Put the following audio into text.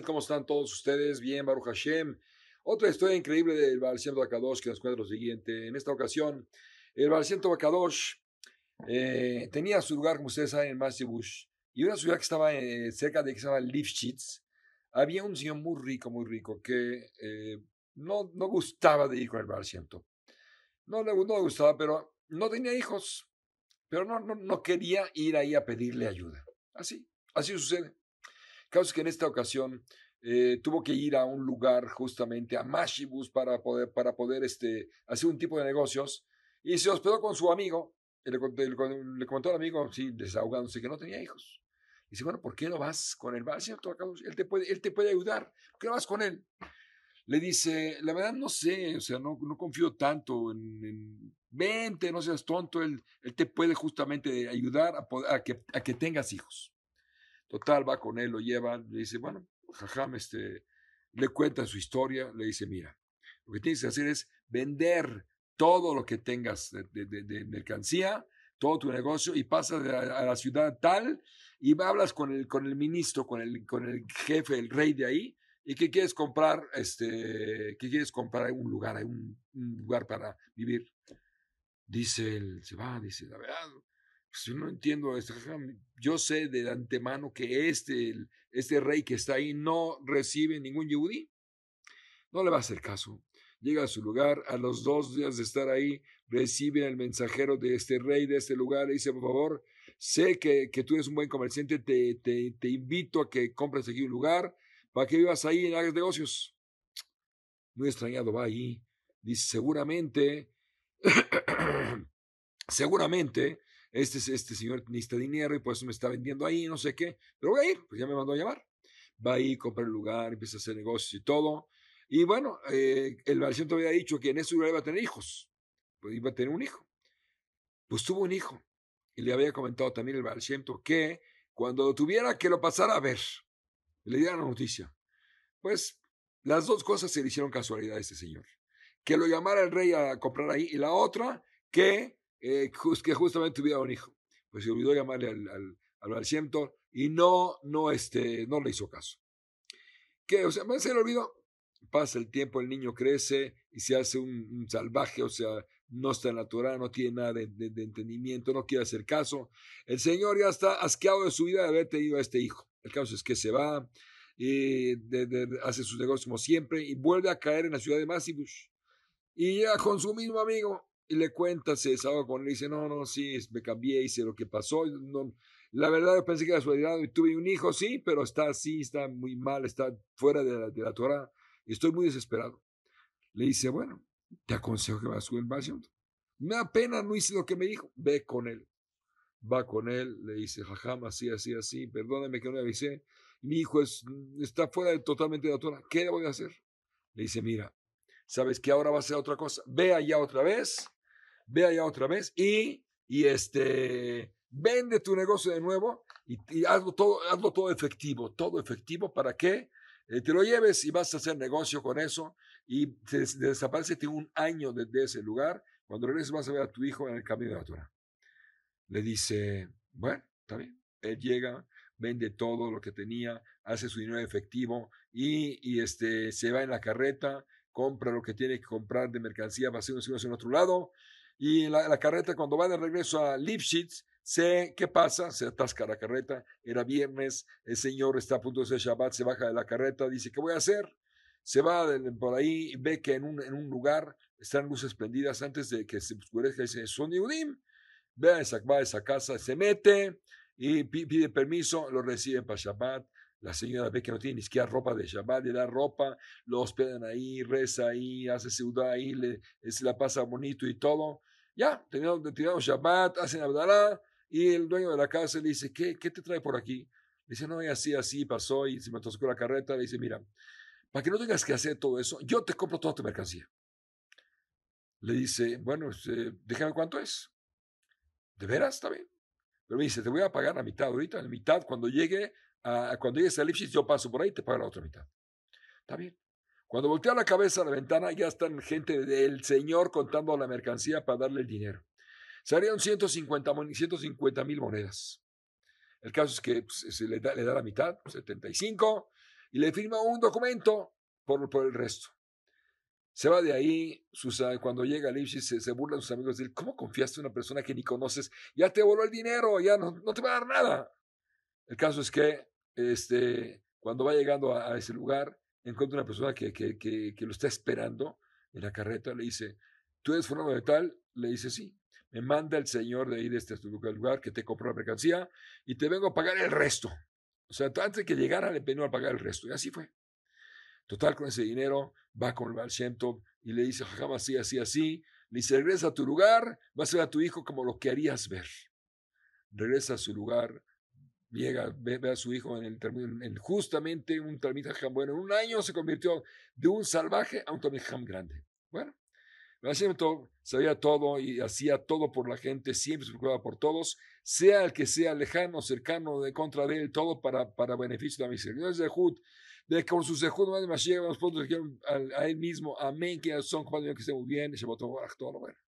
¿cómo están todos ustedes? Bien, Baruch Hashem. Otra historia increíble del Shem Kadosh que nos cuenta lo siguiente. En esta ocasión, el Shem Kadosh eh, tenía su lugar, como ustedes saben, en Masibush, y una ciudad que estaba eh, cerca de que se llama Lifshitz. Había un señor muy rico, muy rico, que eh, no, no gustaba de ir con el Shem No no le gustaba, pero no tenía hijos. Pero no, no, no quería ir ahí a pedirle ayuda. Así, así sucede. Caso que en esta ocasión eh, tuvo que ir a un lugar justamente a Mashibus para poder, para poder este, hacer un tipo de negocios y se hospedó con su amigo. Le, le, comentó al amigo, sí, desahogándose, que no tenía hijos. Dice, bueno, ¿por qué no vas con él? Va, él te puede, él te puede ayudar. ¿Por qué no vas con él? Le dice, la verdad no sé, o sea, no, no confío tanto en, vente, no seas tonto, él, él te puede justamente ayudar a, que, a que tengas hijos. Total, va con él, lo lleva, le dice, bueno, jajam, este, le cuenta su historia, le dice, mira, lo que tienes que hacer es vender todo lo que tengas de, mercancía, todo tu negocio y pasas a, la ciudad tal y hablas con el, con el ministro, con el, con el jefe, el rey de ahí, y que quieres comprar, este, que quieres comprar un lugar, un lugar para vivir. Dice él, se va, dice, la verdad, pues yo no entiendo esto. Yo sé de antemano que este, este rey que está ahí no recibe ningún yudí. No le va a hacer caso. Llega a su lugar, a los dos días de estar ahí, recibe el mensajero de este rey de este lugar y dice, por favor, sé que, que tú eres un buen comerciante, te, te, te, invito a que compres aquí un lugar para que vivas ahí y hagas negocios. Muy extrañado va ahí. Dice, seguramente, seguramente este, este señor necesita dinero y por eso me está vendiendo ahí, no sé qué, pero voy a ir, pues ya me mandó a llamar. Va ahí, compra el lugar, empieza a hacer negocios y todo. Y bueno, eh, el Valciento había dicho que en ese lugar iba a tener hijos, pues iba a tener un hijo. Pues tuvo un hijo. Y le había comentado también el Valciento que cuando tuviera, que lo pasara a ver, le diera la noticia. Pues las dos cosas se le hicieron casualidad a este señor. Que lo llamara el rey a comprar ahí y la otra, que eh, justamente tuviera un hijo. Pues se olvidó llamarle al, al, al y no, no, este, no le hizo caso. Que, o sea, se le olvidó. Pasa el tiempo, el niño crece y se hace un, salvaje, o sea, no está natural, no tiene nada de, de, entendimiento, no quiere hacer caso. El Señor ya está asqueado de su vida de haber tenido a este hijo. El caso es que se va, y hace sus negocios como siempre y vuelve a caer en la ciudad de Massibush. Y ya con su mismo amigo, y le cuenta, se desahoga con él dice, no, no, sí, me cambié, hice lo que pasó. No, la verdad, yo pensé que era suavidad y tuve un hijo, sí, pero está así, está muy mal, está fuera de la, de la Torah estoy muy desesperado. Le dice, bueno, te aconsejo que vas a subir Me da pena, no hice lo que me dijo. Ve con él. Va con él, le dice, jajam, así, así, así, perdóname que no le avisé. Mi hijo es, está fuera de, totalmente de la Torah. ¿Qué le voy a hacer? Le dice, mira, ¿sabes que ahora va a ser otra cosa? Ve allá otra vez ve allá otra vez y, y este, vende tu negocio de nuevo y, hazlo, todo, hazlo todo efectivo, todo efectivo para que eh, te lo lleves y vas a hacer negocio con eso y te, desaparece un año desde ese lugar. Cuando regreses vas a ver a tu hijo en el camino de la Torah. Le dice, bueno, está bien. Él llega, vende todo lo que tenía, hace su dinero efectivo y, y este, se va en la carreta, compra lo que tiene que comprar de mercancía, va a hacer un negocio en otro lado y la, carreta cuando va de regreso a Lipschitz, sé qué pasa, se atasca la carreta, era viernes, el señor está a punto de hacer Shabbat, se baja de la carreta, dice, ¿qué voy a hacer? Se va por ahí y ve que en un, en un lugar están luces prendidas antes de que se oscurezca, dice, son Yehudim, ve a esa, va a esa casa, se mete y pide permiso, lo reciben para Shabbat, la señora ve que no tiene ni siquiera ropa de Shabbat, le da ropa, lo hospedan ahí, reza ahí, hace ciudad ahí, le, se la pasa bonito y todo. Ya, tirado Shabbat, hacen Abdalá, y el dueño de la casa le dice, ¿qué, qué te trae por aquí? Le dice, no, y así, así pasó, y se me atascó la carreta. Le dice, mira, para que no tengas que hacer todo eso, yo te compro toda tu mercancía. Le dice, bueno, este, déjame cuánto es. ¿De veras? Está bien. Pero me dice, te voy a pagar la mitad ahorita, la mitad, cuando llegue a, cuando llegues a Lipschitz, yo paso por ahí y te pago la otra mitad. Está bien. Cuando voltea la cabeza a la ventana, ya están gente del Señor contando la mercancía para darle el dinero. Salieron 150 mil monedas. El caso es que pues, se le, da, le da la mitad, 75, y le firma un documento por, por el resto. Se va de ahí, cuando llega a Lipschitz se, se, burlan sus amigos él. ¿Cómo confiaste en una persona que ni conoces? Ya te voló el dinero, ya no, no te va a dar nada. El caso es que este, cuando va llegando a, ese lugar, encuentra una persona que, que, que, lo está esperando en la carreta, le dice, ¿tú eres fulano de tal? Le dice, sí. Me manda el señor de ahí de este lugar que te compró la mercancía y te vengo a pagar el resto. O sea, antes de que llegara le vengo a pagar el resto. Y así fue. Total, con ese dinero va con el Baal y le dice, jamás así, así, así. Le dice, regresa a tu lugar, vas a ver a tu hijo como lo que harías ver. Regresa a su lugar, llega, ve, a su hijo en, el, en justamente un Talmid Bueno, en un año se convirtió de un salvaje a un Talmid grande. Bueno, todo sabía todo y hacía todo por la gente, siempre se preocupaba por todos, sea el que sea lejano, cercano, de contra de él, todo para, para beneficio de la misericordia. Zehut, de con su Zehut, más Mashiach, vamos a, a él mismo, amén, que son, que estén muy bien, votó todo bueno.